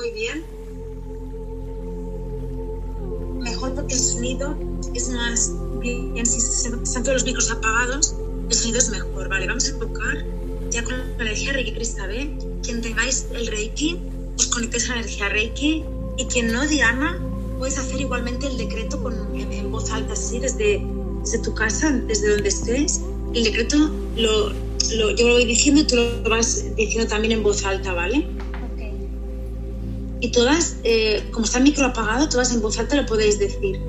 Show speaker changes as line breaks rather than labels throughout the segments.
muy bien. Mejor porque el sonido es más bien, si están todos los micros apagados, el sonido es mejor, ¿vale? Vamos a tocar ya con la energía Reiki Cristabé. Quien tengáis el Reiki, os conectéis a la energía Reiki y quien no, Diana, puedes hacer igualmente el decreto con, en, voz alta, así, desde, desde tu casa, desde donde estés. El decreto lo, lo, yo lo voy diciendo tú lo vas diciendo también en voz alta, ¿vale? Y todas, eh, como está el micro apagado, todas en voz alta lo podéis decir.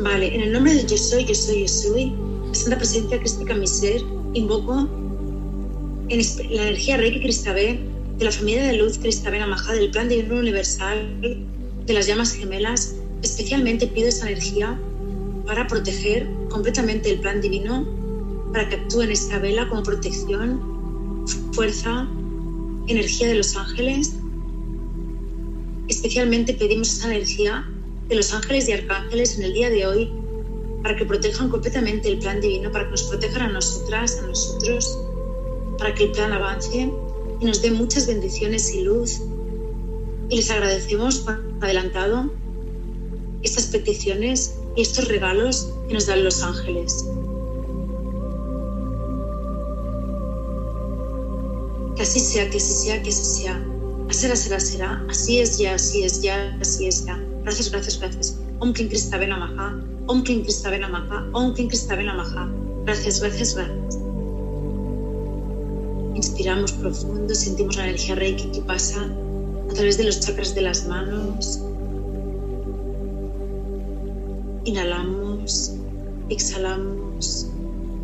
Vale, en el nombre de yo soy, yo soy, yo soy, la Santa Presencia Crística, mi ser, invoco en la energía Reiki Cristabé, de la familia de luz Cristabé Namaha, del plan divino universal, de las llamas gemelas, especialmente pido esa energía para proteger completamente el plan divino, para que actúe en esta vela como protección, fuerza, energía de los ángeles. Especialmente pedimos esa energía de los ángeles y arcángeles en el día de hoy para que protejan completamente el plan divino, para que nos protejan a nosotras, a nosotros, para que el plan avance y nos dé muchas bendiciones y luz. Y les agradecemos por adelantado estas peticiones y estos regalos que nos dan los ángeles. Que así sea, que así sea, que así sea. Será, será, será. Así es ya, así es ya, así es ya. Gracias, gracias, gracias. Om Kim Krista Namaha. Om Kim Krista Namaha. Om Kim Krista Namaha. Gracias, gracias, gracias. Inspiramos profundo, sentimos la energía Reiki que pasa a través de los chakras de las manos. Inhalamos, exhalamos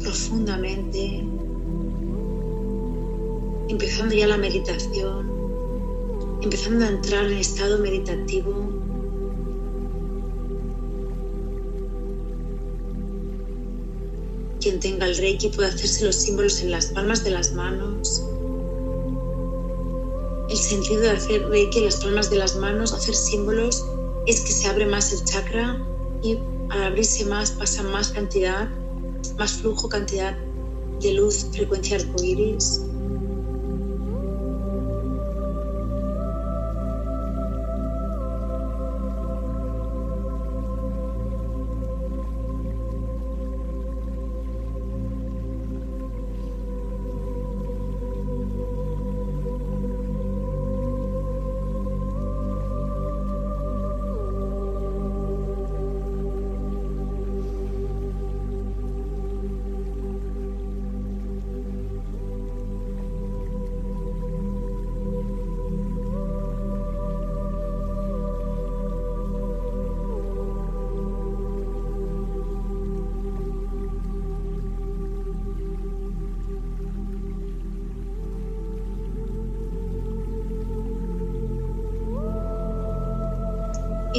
profundamente, empezando ya la meditación, empezando a entrar en estado meditativo. Quien tenga el Reiki puede hacerse los símbolos en las palmas de las manos. El sentido de hacer Reiki en las palmas de las manos, hacer símbolos, es que se abre más el chakra y al abrirse más pasa más cantidad, más flujo, cantidad de luz, frecuencia arcoíris.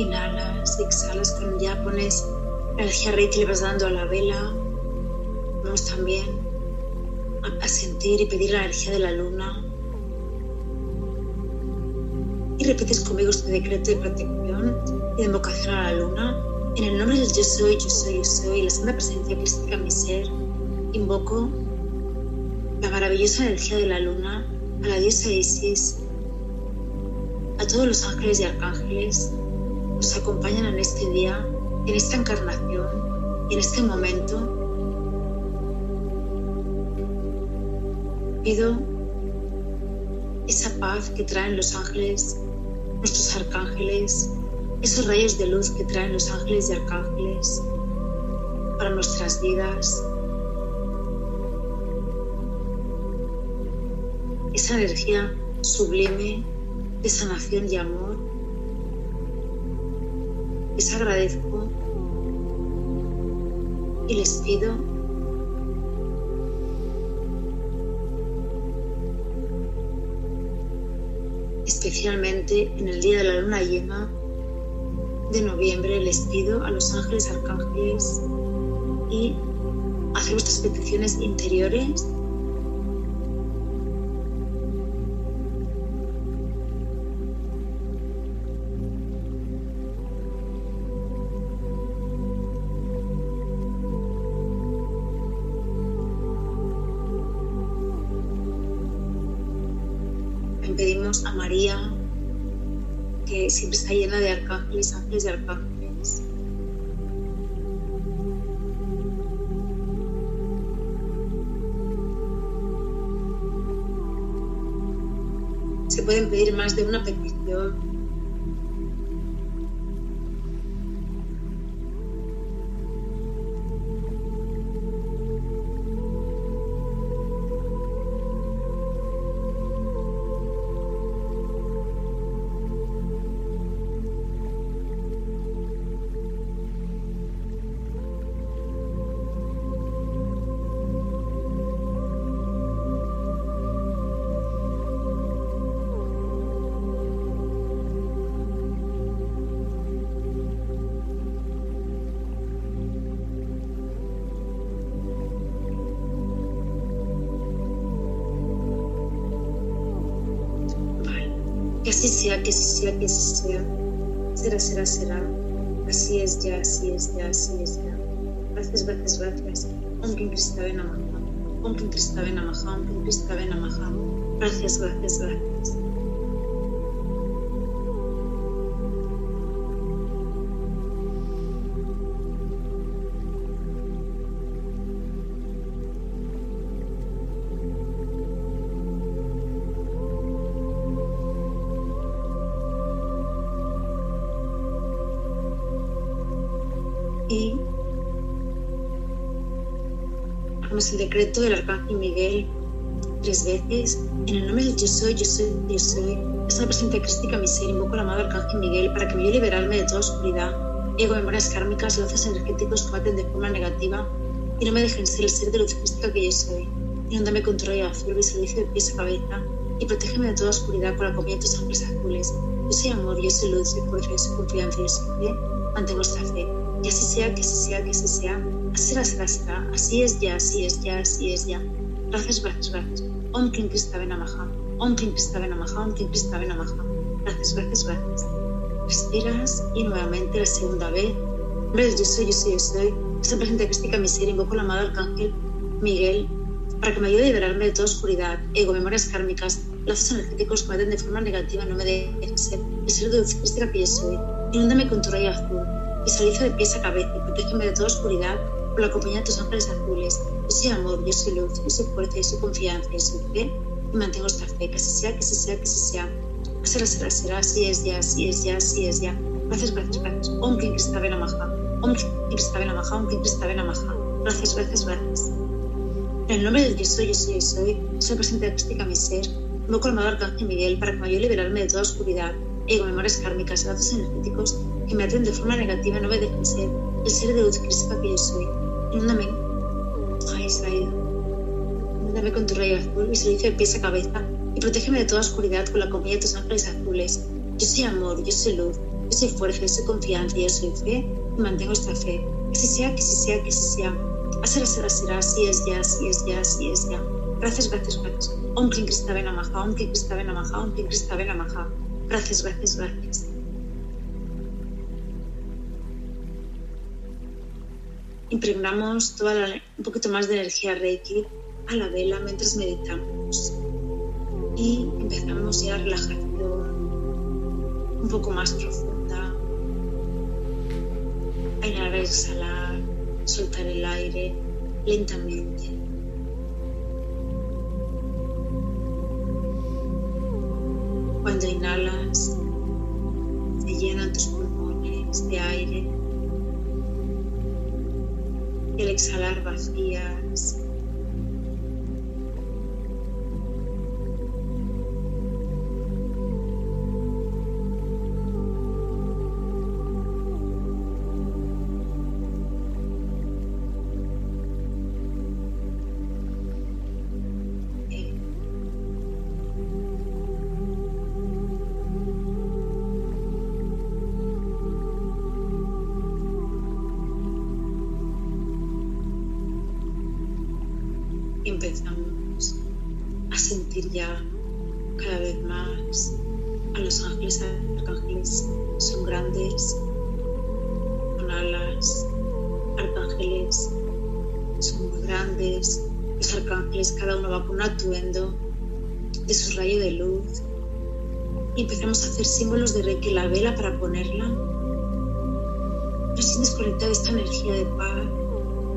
Inhalas, exhalas, cuando ya pones la energía Reiki le vas dando a la vela. Vamos también a, sentir y pedir la energía de la luna. Y repites conmigo este decreto de protección y de invocación a la luna. En el nombre del yo soy, yo soy, yo soy, la santa presencia crística mi ser, invoco la maravillosa energía de la luna, a la diosa Isis, a todos los ángeles y arcángeles, nos acompañan en este día, en esta encarnación y en este momento. Pido esa paz que traen los ángeles, nuestros arcángeles, esos rayos de luz que traen los ángeles y arcángeles para nuestras vidas. Esa energía sublime de sanación y amor les agradezco y les pido especialmente en el día de la luna llena de noviembre les pido a los ángeles arcángeles y hacer vuestras peticiones interiores pedimos a María, que siempre está llena de arcángeles, ángeles y arcángeles. Se pueden pedir más de una petición Gracias, gracias, gracias. El decreto del Arcángel Miguel tres veces. En el nombre de yo soy, yo soy, yo soy. Esta presente crística mi ser, invoco al amado Arcángel Miguel para que me ayude a liberarme de toda oscuridad, ego, memorias kármicas, lazos energéticos que maten de forma negativa y no me dejen ser el ser de luz crística que yo soy. Inúndame con tu rayo azul, visualizo de pies a cabeza y protégeme de toda oscuridad con la comida de tus ángeles azules. Yo soy amor, yo soy luz, soy fuerza, soy confianza, yo soy fe. Mantengo esta fe. Y así sea, que así sea, que así sea será, será, será. Así es ya, así es ya, así es ya. Gracias, gracias, gracias. Om Kim Krista Namaha. Om Kim Krista Namaha. Om Kim Krista Namaha. Gracias, gracias, gracias. Respiras y nuevamente la segunda vez. Hombre, yo soy, yo soy, yo soy. Esta presente crística miseria invoco la amado arcángel Miguel para que me ayude a liberarme de toda oscuridad, ego, memorias kármicas, lazos energéticos que me de forma negativa, no me dejen ser el ser de luz crística que yo soy. Inúndame con tu rayo azul. Visualizo de pies a cabeza y protégeme de toda oscuridad por la compañía de tus ángeles azules. Soy amor, yo soy luz, yo soy fuerza, yo soy confianza, yo soy fe y mantengo esta fe. Que así sea, que así sea, que así sea. Será, será, será, así es ya, así es ya, así es ya. Gracias, gracias, gracias. Om Kim Kristave Namaha. Om Kim Kristave Namaha. Om Kim Kristave Namaha. Gracias, gracias, gracias. En el nombre del yo soy, yo soy, yo soy, soy presente artística mi ser. Me colmado Arcángel Miguel para que me ayude a liberarme de toda oscuridad, ego, memorias kármicas, datos energéticos que me aten de forma negativa no me dejen ser el ser de luz crística que yo soy. Inúndame. Se ha ido. Inúndame con tu rayo azul, visualiza de pies a cabeza y protégeme de toda oscuridad con la comida de tus ángeles azules. Yo soy amor, yo soy luz, yo soy fuerza, yo soy confianza, yo soy fe y mantengo esta fe. Que si sea, que si sea, que si sea. Será, será, será, así es ya, así es ya, así es ya. Gracias, gracias, gracias. Om Kim Kristave Namaha, Om Kim Kristave Namaha, Om Kim Kristave Namaha. Gracias, gracias, gracias. Impregnamos toda un poquito más de energía Reiki a la vela mientras meditamos y empezamos ya relajación un poco más profunda. A inhalar, exhalar, soltar el aire lentamente. Cuando inhalas, se llenan tus pulmones de aire exhalar vacías. Son muy grandes. Los arcángeles, cada uno va con un atuendo de su rayo de luz. y empezamos a hacer símbolos de Reiki la vela para ponerla. Pero sientes conectada esta energía de paz,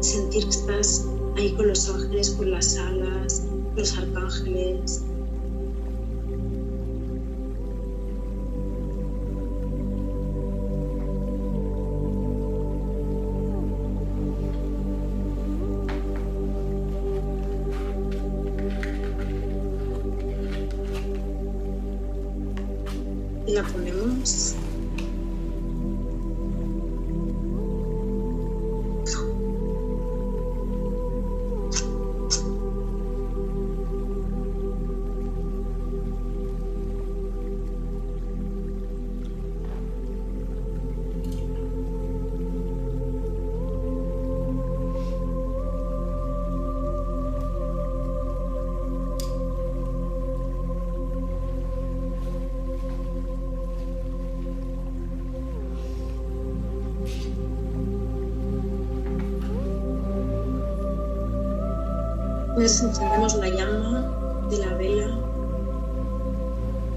sentir que estás ahí con los ángeles, con las alas, los arcángeles, Entonces encendemos la llama de la vela.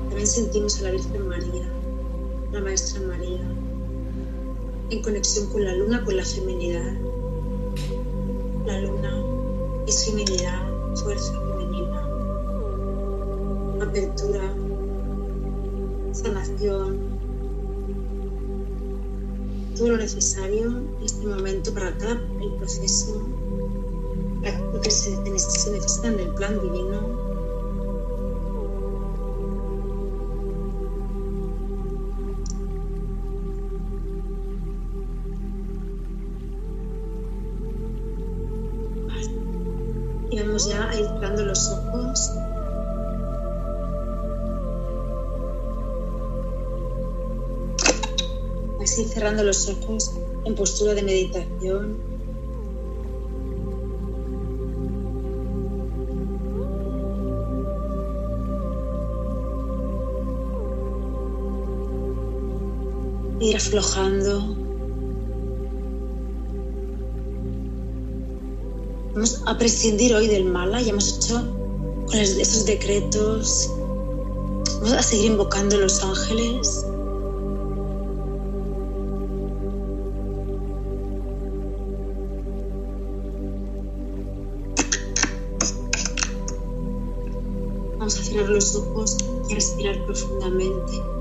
También sentimos a la Virgen María, la Maestra María, en conexión con la luna, con la feminidad. La luna es feminidad, fuerza femenina, apertura, sanación, todo lo necesario en este momento para cada el proceso que se, se necesita en el plan divino. Y vamos ya cerrando los ojos. Así cerrando los ojos en postura de meditación. Ir aflojando. Vamos a prescindir hoy del mala, ya hemos hecho con esos decretos. Vamos a seguir invocando a los ángeles. Vamos a cerrar los ojos y a respirar profundamente.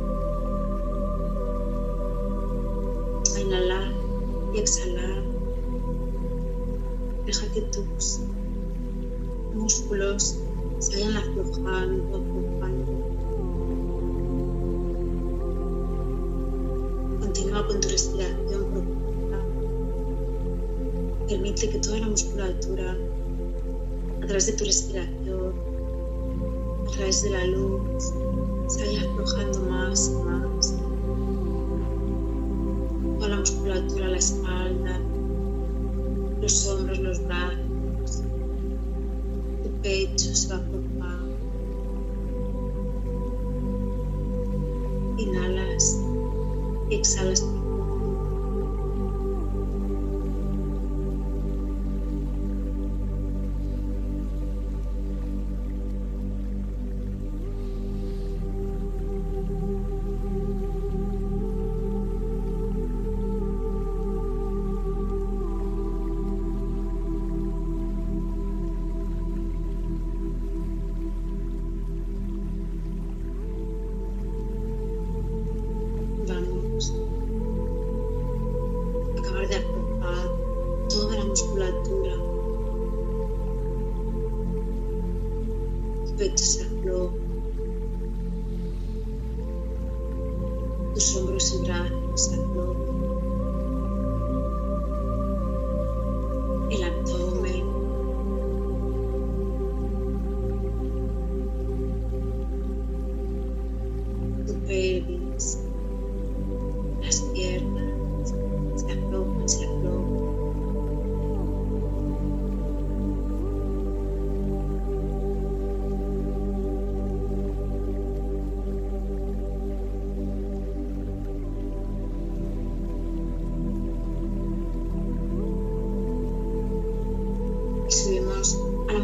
Músculos se vayan aflojando, aflojando. Continúa con tu respiración profunda. Permite que toda la musculatura, a través de tu respiración, a través de la luz, se vaya aflojando más y más la musculatura, la espalda, los hombros, y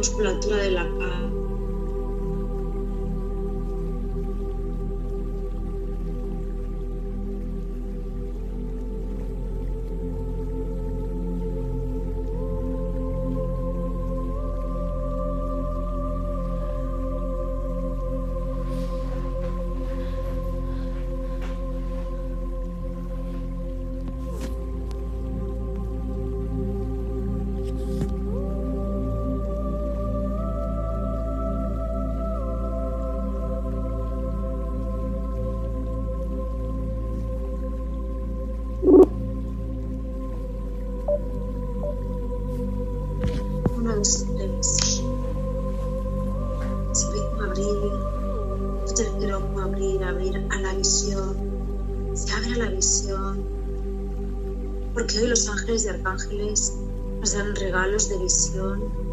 musculatura de la cara. Nos dan regalos de visión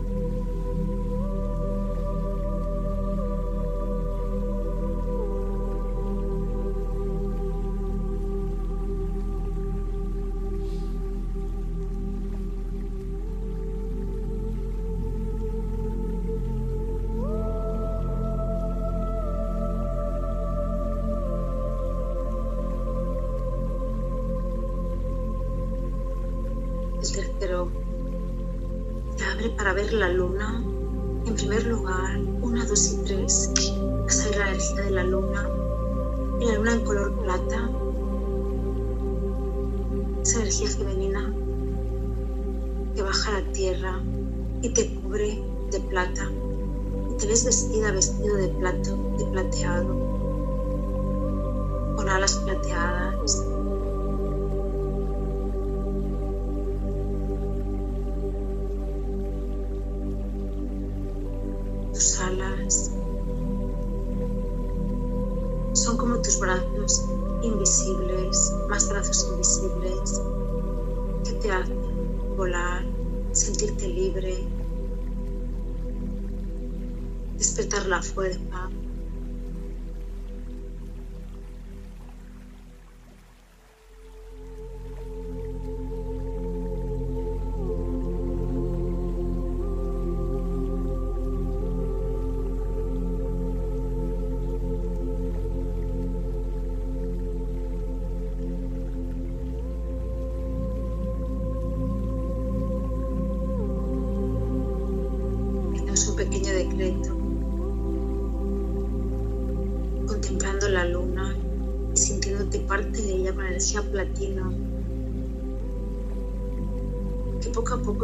para ver la luna. En primer lugar, una, dos y tres. Vas a ver la energía de la luna. Y la luna en color plata. Esa energía femenina que baja a la tierra y te cubre de plata. Y te ves vestida, vestido de plato, de plateado. Fuerza, contemplando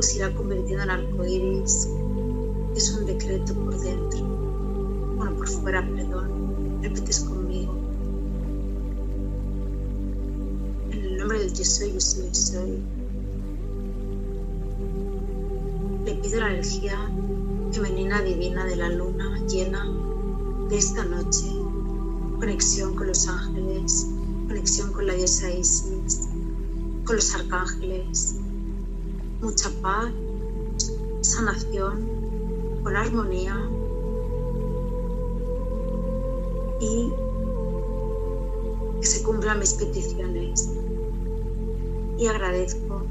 se irá convirtiendo en arcoíris. Es un decreto por dentro, bueno, por fuera, perdón. Repites conmigo. En el nombre del yo soy, yo soy, yo soy. Le pido la energía femenina divina de la luna llena de esta noche. Conexión con los ángeles, conexión con la diosa Isis, con los arcángeles. Mucha paz, sanación, con armonía y que se cumplan mis peticiones. Y agradezco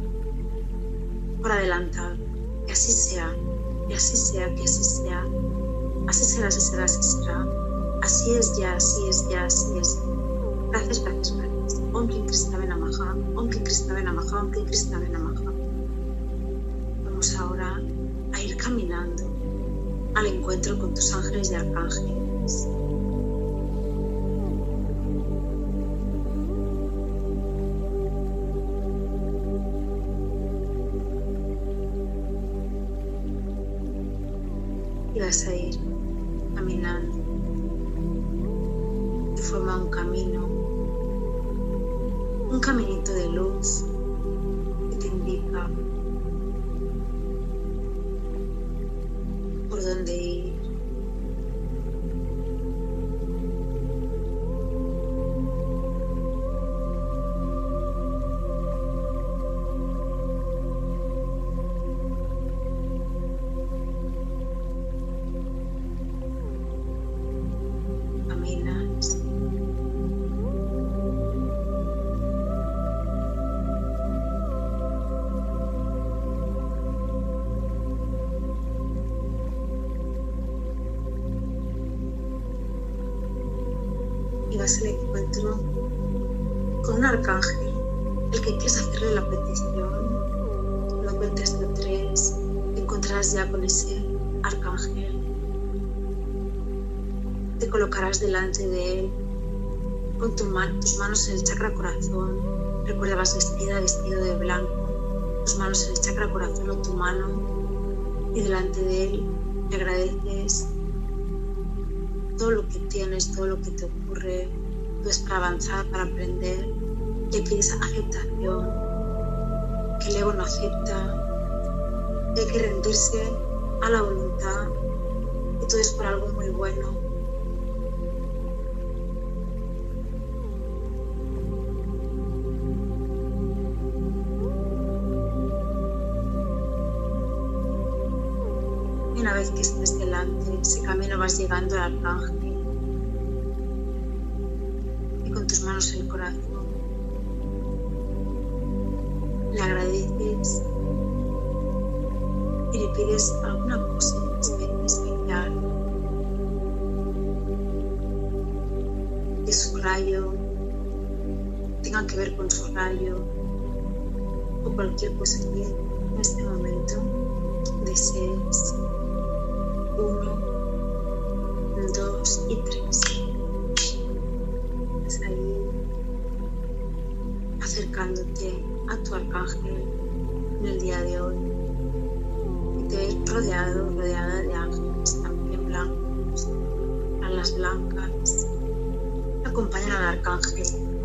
por adelantar que así sea. Y así sea, que así sea. Así será, así será, así será. Así es ya, así es ya, así es. Gracias, gracias, gracias. Om Krista Benamaha, Om Krista Benamaha, Om Krista Benamaha. Ahora a ir caminando al encuentro con tus ángeles y arcángeles. El encuentro con un arcángel, el que quieres hacerle la petición, lo cuentes de tres, te encontrarás ya con ese arcángel. Te colocarás delante de él con tus manos en el chakra corazón. Recuerda, vas vestida, vestido de blanco, tus manos en el chakra corazón o tu mano y delante de él le agradeces todo lo que tienes, todo lo que te ocurre, todo es para avanzar, para aprender. Le pides aceptación, que el ego no acepta, hay que rendirse a la voluntad, y todo es por algo muy bueno. Vez que estés delante, ese camino vas llegando al arcángel. Y con tus manos en el corazón, le agradeces y le pides alguna cosa especial. Que su rayo tenga que ver con su rayo o cualquier cosa que en este momento desees. Uno, dos y tres. Estás ahí acercándote a tu arcángel en el día de hoy. Y te ves rodeado, rodeada de ángeles también blancos, alas blancas. Acompañan al arcángel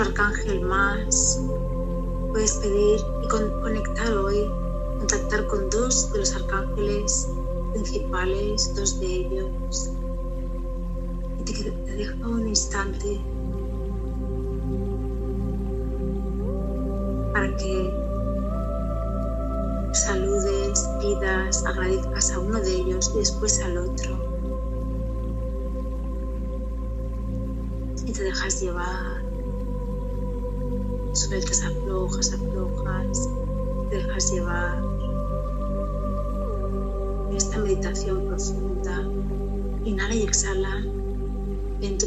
arcángel más. Puedes pedir y conectar hoy, contactar con dos de los arcángeles principales, dos de ellos. Y te, te un instante para que saludes, pidas, agradezcas a uno de ellos y después al otro. Y te dejas llevar sueltas, aflojas, aflojas, dejas llevar esta meditación profunda. Inhala y exhala, lento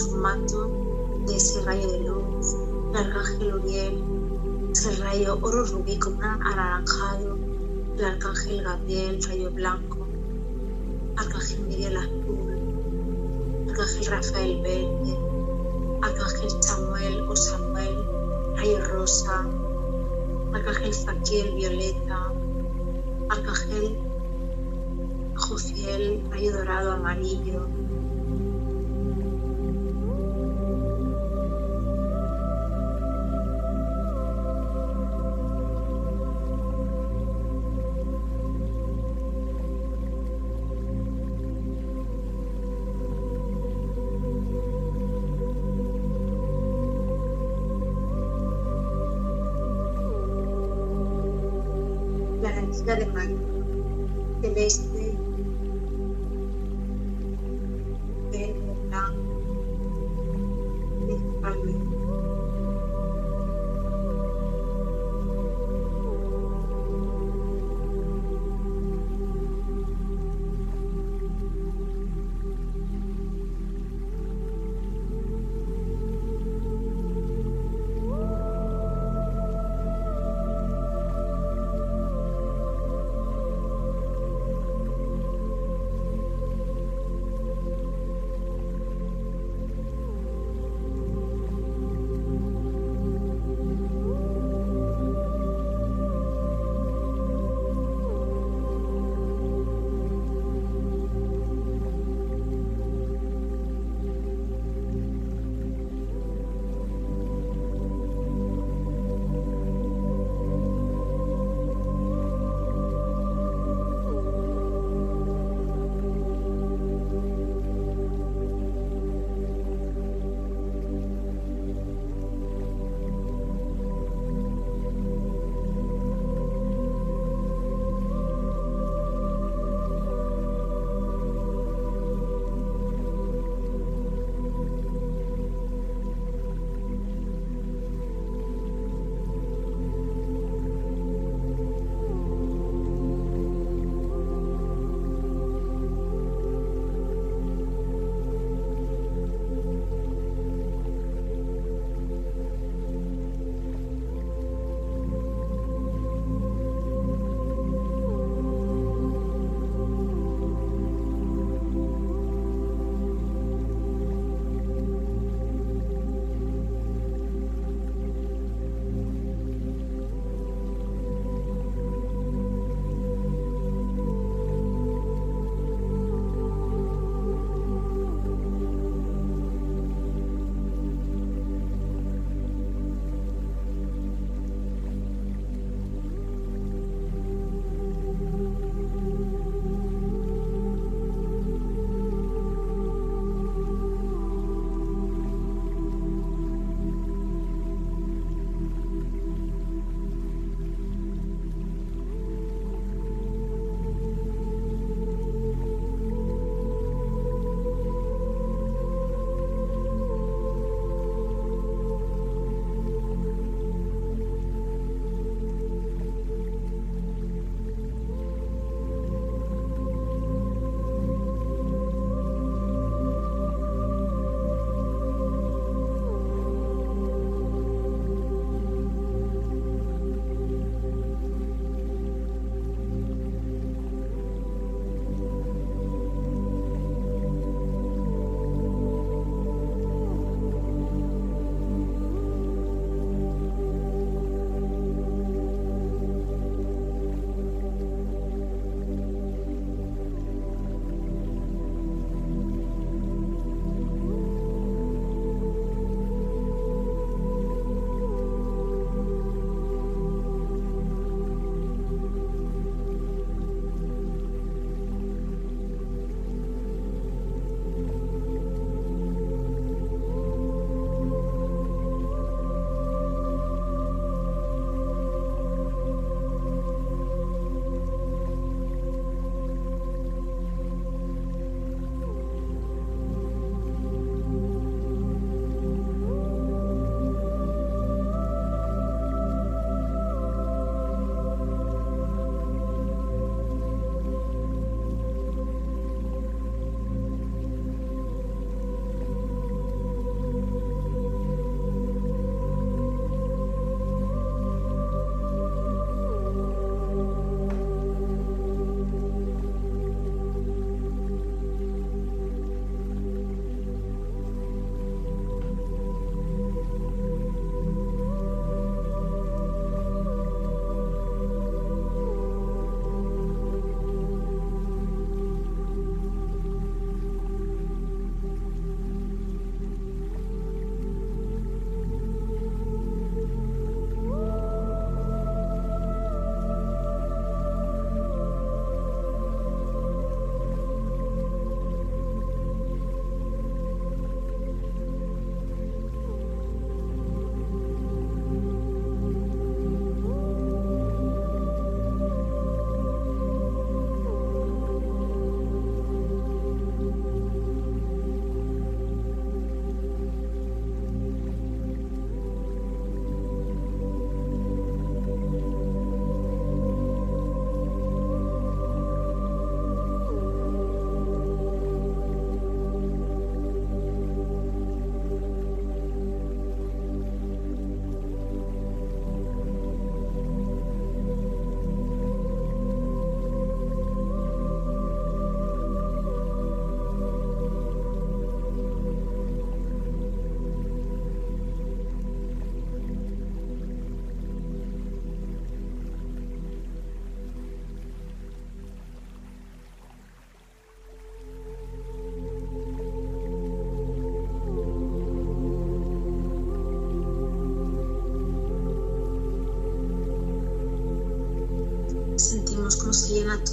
un manto de ese rayo de luz, el arcángel Uriel, ese rayo oro rubí como un anaranjado, el arcángel Gabriel, rayo blanco, arcángel Miguel azul, arcángel Rafael verde, arcángel Samuel o Samuel, rayo rosa, arcángel Zaquiel violeta, arcángel Jofiel, rayo dorado amarillo,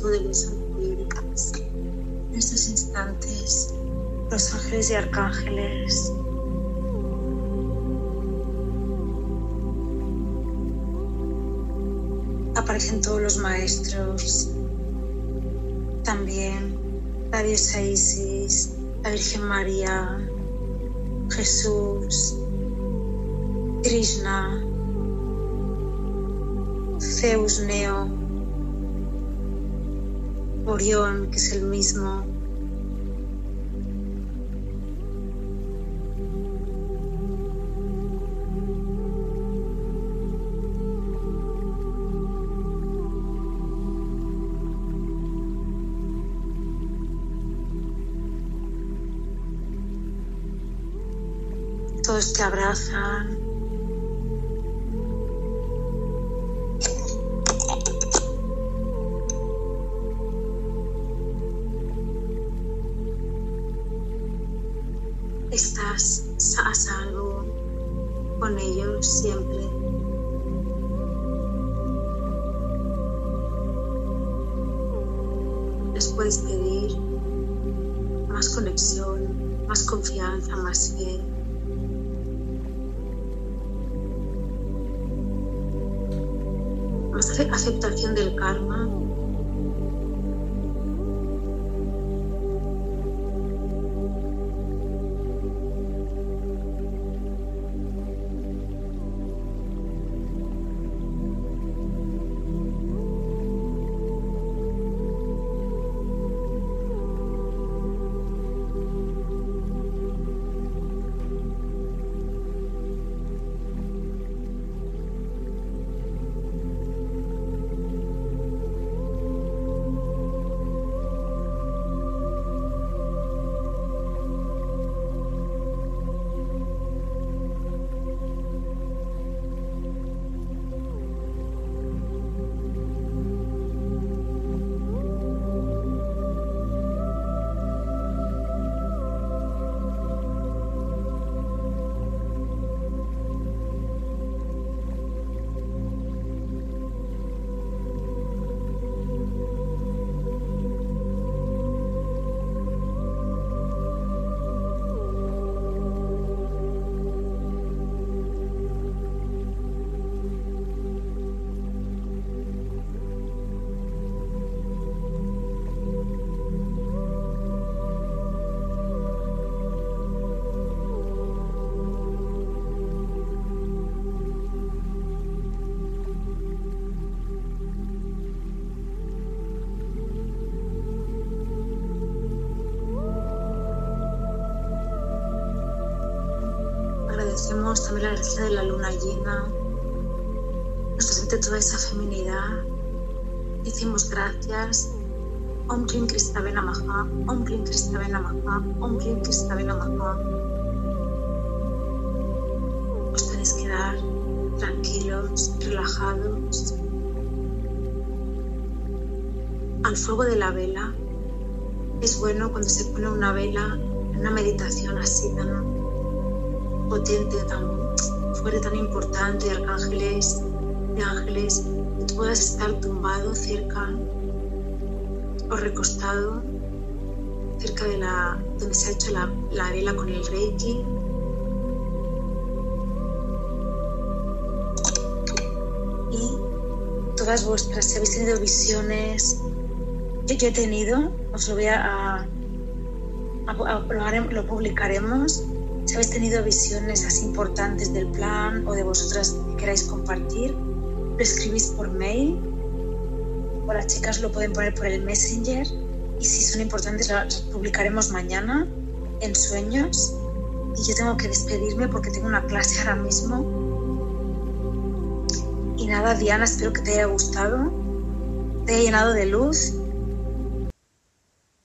llena todo de. En estos instantes, los ángeles y arcángeles aparecen todos los maestros, también la diosa Isis, la Virgen María, Jesús, Krishna, Zeus Neo, Orión, que es el mismo, todos te abrazan. A salvo con ellos siempre. Les puedes pedir más conexión, más confianza, más fe. más aceptación del karma. También la energía de la luna llena, nos transmite toda esa feminidad. Decimos gracias. Om Klim Krista Namaha, Om Klim Krista Namaha, Om Klim Krista Namaha. Os podéis quedar tranquilos, relajados. Al fuego de la vela es bueno cuando se pone una vela en una meditación así tan potente, tan fuerte, tan importante arcángeles, de ángeles, que tú puedas estar tumbado cerca o recostado cerca de la donde se ha hecho la, la vela con el reiki. Y todas vuestras, si habéis tenido visiones, yo, yo he tenido, os lo voy a, lo publicaremos si habéis tenido visiones así importantes del plan o de vosotras que queráis compartir, lo escribís por mail o las chicas lo pueden poner por el Messenger y si son importantes las publicaremos mañana en sueños. Y yo tengo que despedirme porque tengo una clase ahora mismo. Y nada, Diana, espero que te haya gustado, te haya llenado de luz